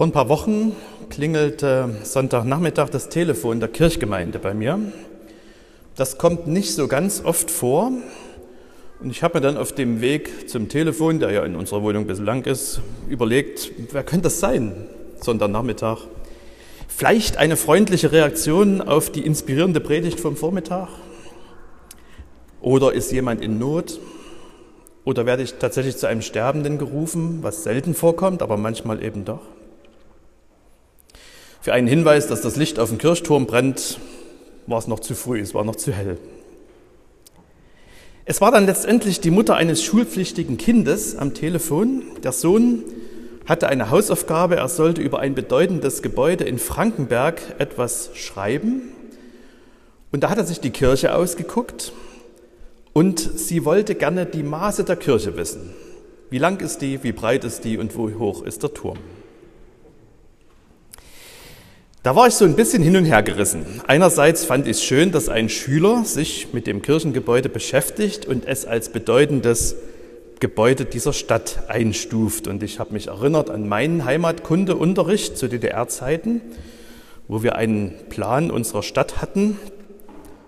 Vor ein paar Wochen klingelte Sonntagnachmittag das Telefon der Kirchgemeinde bei mir. Das kommt nicht so ganz oft vor. Und ich habe mir dann auf dem Weg zum Telefon, der ja in unserer Wohnung ein bisschen lang ist, überlegt, wer könnte das sein, Sonntagnachmittag? Vielleicht eine freundliche Reaktion auf die inspirierende Predigt vom Vormittag? Oder ist jemand in Not? Oder werde ich tatsächlich zu einem Sterbenden gerufen, was selten vorkommt, aber manchmal eben doch? Für einen Hinweis, dass das Licht auf dem Kirchturm brennt, war es noch zu früh, es war noch zu hell. Es war dann letztendlich die Mutter eines schulpflichtigen Kindes am Telefon. Der Sohn hatte eine Hausaufgabe, er sollte über ein bedeutendes Gebäude in Frankenberg etwas schreiben. Und da hat er sich die Kirche ausgeguckt und sie wollte gerne die Maße der Kirche wissen. Wie lang ist die, wie breit ist die und wo hoch ist der Turm? Da war ich so ein bisschen hin und her gerissen. Einerseits fand ich es schön, dass ein Schüler sich mit dem Kirchengebäude beschäftigt und es als bedeutendes Gebäude dieser Stadt einstuft. Und ich habe mich erinnert an meinen Heimatkundeunterricht zu DDR-Zeiten, wo wir einen Plan unserer Stadt hatten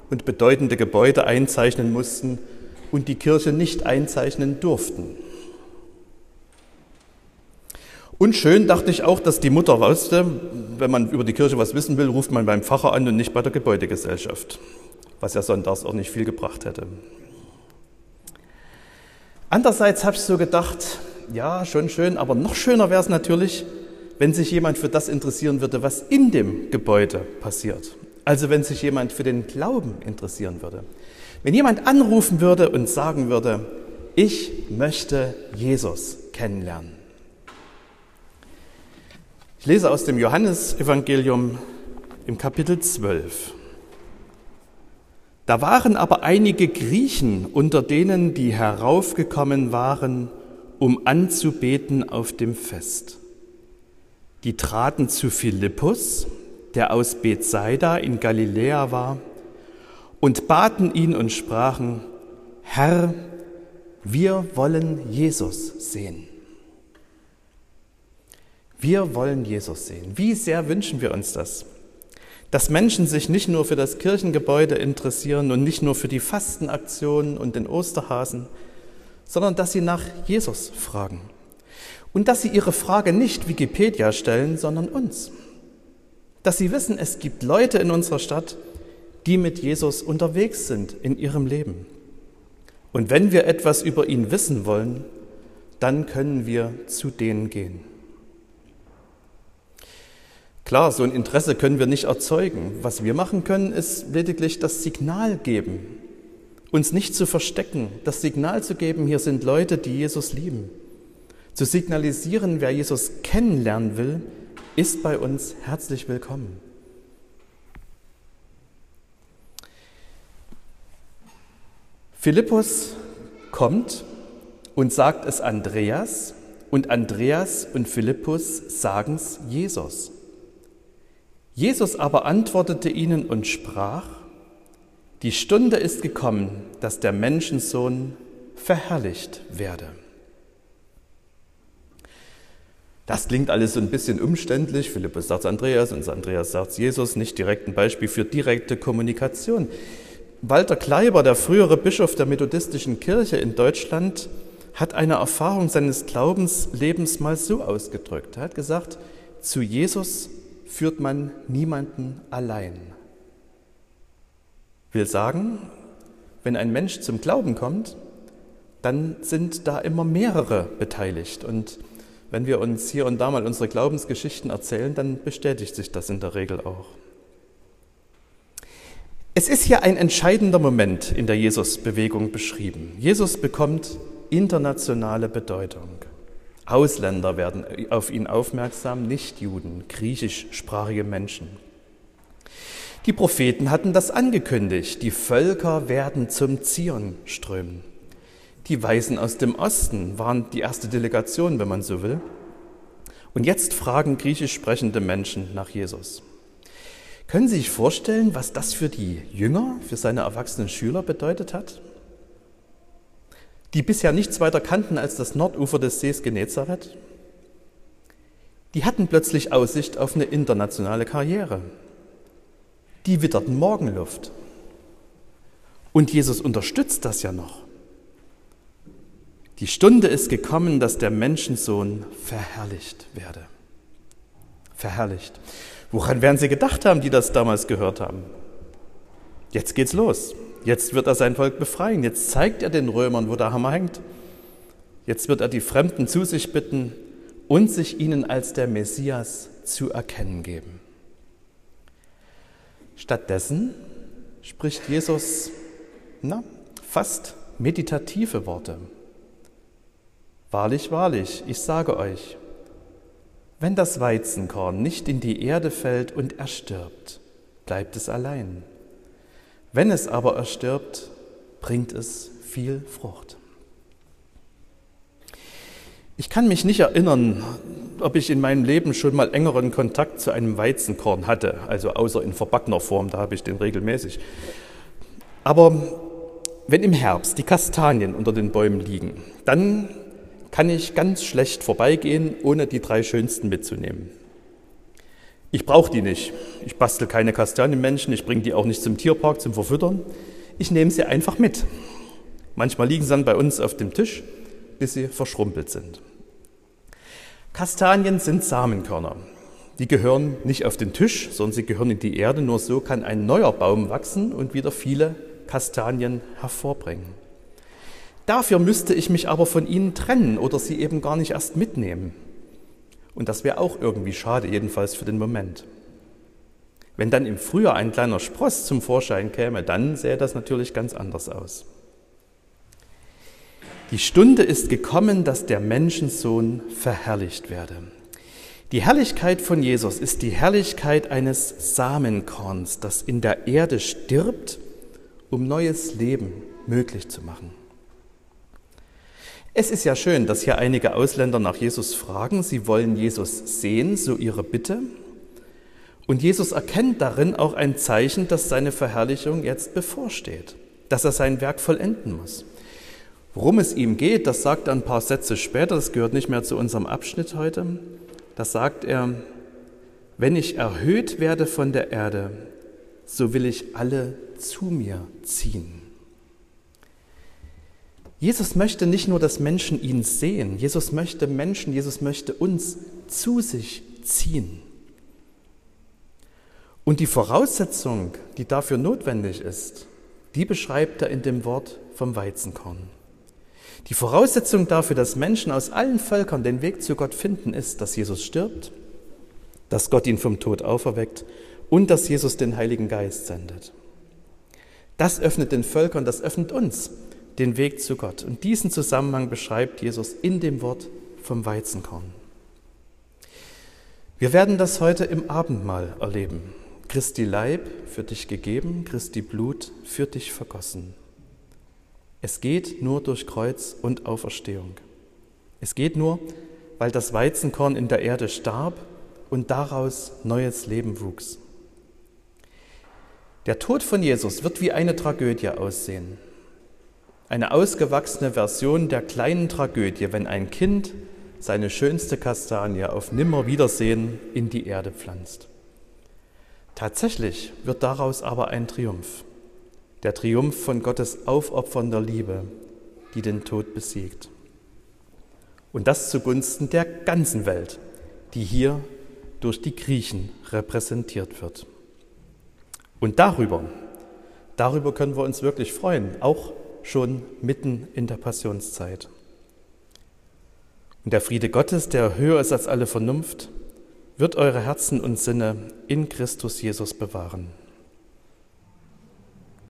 und bedeutende Gebäude einzeichnen mussten und die Kirche nicht einzeichnen durften. Und schön dachte ich auch, dass die Mutter wusste, wenn man über die Kirche was wissen will, ruft man beim Pfarrer an und nicht bei der Gebäudegesellschaft, was ja sonntags auch nicht viel gebracht hätte. Andererseits habe ich so gedacht, ja, schon schön, aber noch schöner wäre es natürlich, wenn sich jemand für das interessieren würde, was in dem Gebäude passiert. Also wenn sich jemand für den Glauben interessieren würde. Wenn jemand anrufen würde und sagen würde, ich möchte Jesus kennenlernen. Ich lese aus dem Johannesevangelium im Kapitel 12. Da waren aber einige Griechen unter denen, die heraufgekommen waren, um anzubeten auf dem Fest. Die traten zu Philippus, der aus Bethsaida in Galiläa war, und baten ihn und sprachen, Herr, wir wollen Jesus sehen. Wir wollen Jesus sehen. Wie sehr wünschen wir uns das? Dass Menschen sich nicht nur für das Kirchengebäude interessieren und nicht nur für die Fastenaktionen und den Osterhasen, sondern dass sie nach Jesus fragen. Und dass sie ihre Frage nicht Wikipedia stellen, sondern uns. Dass sie wissen, es gibt Leute in unserer Stadt, die mit Jesus unterwegs sind in ihrem Leben. Und wenn wir etwas über ihn wissen wollen, dann können wir zu denen gehen. Klar, so ein Interesse können wir nicht erzeugen. Was wir machen können, ist lediglich das Signal geben, uns nicht zu verstecken, das Signal zu geben, hier sind Leute, die Jesus lieben. Zu signalisieren, wer Jesus kennenlernen will, ist bei uns herzlich willkommen. Philippus kommt und sagt es Andreas und Andreas und Philippus sagen es Jesus. Jesus aber antwortete ihnen und sprach, die Stunde ist gekommen, dass der Menschensohn verherrlicht werde. Das klingt alles so ein bisschen umständlich. Philippus sagt Andreas und Andreas sagt Jesus, nicht direkt ein Beispiel für direkte Kommunikation. Walter Kleiber, der frühere Bischof der methodistischen Kirche in Deutschland, hat eine Erfahrung seines Glaubenslebens mal so ausgedrückt. Er hat gesagt, zu Jesus führt man niemanden allein. Will sagen, wenn ein Mensch zum Glauben kommt, dann sind da immer mehrere beteiligt. Und wenn wir uns hier und da mal unsere Glaubensgeschichten erzählen, dann bestätigt sich das in der Regel auch. Es ist hier ein entscheidender Moment in der Jesus-Bewegung beschrieben. Jesus bekommt internationale Bedeutung. Ausländer werden auf ihn aufmerksam, nicht Juden, griechischsprachige Menschen. Die Propheten hatten das angekündigt, die Völker werden zum Zion strömen. Die Weisen aus dem Osten waren die erste Delegation, wenn man so will. Und jetzt fragen griechisch sprechende Menschen nach Jesus. Können Sie sich vorstellen, was das für die Jünger, für seine erwachsenen Schüler bedeutet hat? Die bisher nichts weiter kannten als das Nordufer des Sees Genezareth? die hatten plötzlich Aussicht auf eine internationale Karriere. Die witterten Morgenluft. Und Jesus unterstützt das ja noch. Die Stunde ist gekommen, dass der Menschensohn verherrlicht werde. Verherrlicht. Woran werden sie gedacht haben, die das damals gehört haben? Jetzt geht's los. Jetzt wird er sein Volk befreien. Jetzt zeigt er den Römern, wo der Hammer hängt. Jetzt wird er die Fremden zu sich bitten und sich ihnen als der Messias zu erkennen geben. Stattdessen spricht Jesus na, fast meditative Worte. Wahrlich, wahrlich, ich sage euch, wenn das Weizenkorn nicht in die Erde fällt und erstirbt, bleibt es allein. Wenn es aber erstirbt, bringt es viel Frucht. Ich kann mich nicht erinnern, ob ich in meinem Leben schon mal engeren Kontakt zu einem Weizenkorn hatte, also außer in verbackener Form, da habe ich den regelmäßig. Aber wenn im Herbst die Kastanien unter den Bäumen liegen, dann kann ich ganz schlecht vorbeigehen, ohne die drei schönsten mitzunehmen. Ich brauche die nicht. Ich bastel keine Kastanienmenschen, ich bringe die auch nicht zum Tierpark zum Verfüttern. Ich nehme sie einfach mit. Manchmal liegen sie dann bei uns auf dem Tisch, bis sie verschrumpelt sind. Kastanien sind Samenkörner. Die gehören nicht auf den Tisch, sondern sie gehören in die Erde. Nur so kann ein neuer Baum wachsen und wieder viele Kastanien hervorbringen. Dafür müsste ich mich aber von ihnen trennen oder sie eben gar nicht erst mitnehmen. Und das wäre auch irgendwie schade, jedenfalls für den Moment. Wenn dann im Frühjahr ein kleiner Spross zum Vorschein käme, dann sähe das natürlich ganz anders aus. Die Stunde ist gekommen, dass der Menschensohn verherrlicht werde. Die Herrlichkeit von Jesus ist die Herrlichkeit eines Samenkorns, das in der Erde stirbt, um neues Leben möglich zu machen. Es ist ja schön, dass hier einige Ausländer nach Jesus fragen. Sie wollen Jesus sehen, so ihre Bitte. Und Jesus erkennt darin auch ein Zeichen, dass seine Verherrlichung jetzt bevorsteht, dass er sein Werk vollenden muss. Worum es ihm geht, das sagt er ein paar Sätze später, das gehört nicht mehr zu unserem Abschnitt heute. Das sagt er, wenn ich erhöht werde von der Erde, so will ich alle zu mir ziehen. Jesus möchte nicht nur, dass Menschen ihn sehen, Jesus möchte Menschen, Jesus möchte uns zu sich ziehen. Und die Voraussetzung, die dafür notwendig ist, die beschreibt er in dem Wort vom Weizenkorn. Die Voraussetzung dafür, dass Menschen aus allen Völkern den Weg zu Gott finden, ist, dass Jesus stirbt, dass Gott ihn vom Tod auferweckt und dass Jesus den Heiligen Geist sendet. Das öffnet den Völkern, das öffnet uns den Weg zu Gott. Und diesen Zusammenhang beschreibt Jesus in dem Wort vom Weizenkorn. Wir werden das heute im Abendmahl erleben. Christi Leib für dich gegeben, Christi Blut für dich vergossen. Es geht nur durch Kreuz und Auferstehung. Es geht nur, weil das Weizenkorn in der Erde starb und daraus neues Leben wuchs. Der Tod von Jesus wird wie eine Tragödie aussehen. Eine ausgewachsene Version der kleinen Tragödie, wenn ein Kind seine schönste Kastanie auf Nimmerwiedersehen in die Erde pflanzt. Tatsächlich wird daraus aber ein Triumph, der Triumph von Gottes aufopfernder Liebe, die den Tod besiegt. Und das zugunsten der ganzen Welt, die hier durch die Griechen repräsentiert wird. Und darüber, darüber können wir uns wirklich freuen, auch schon mitten in der Passionszeit. Und der Friede Gottes, der höher ist als alle Vernunft, wird eure Herzen und Sinne in Christus Jesus bewahren.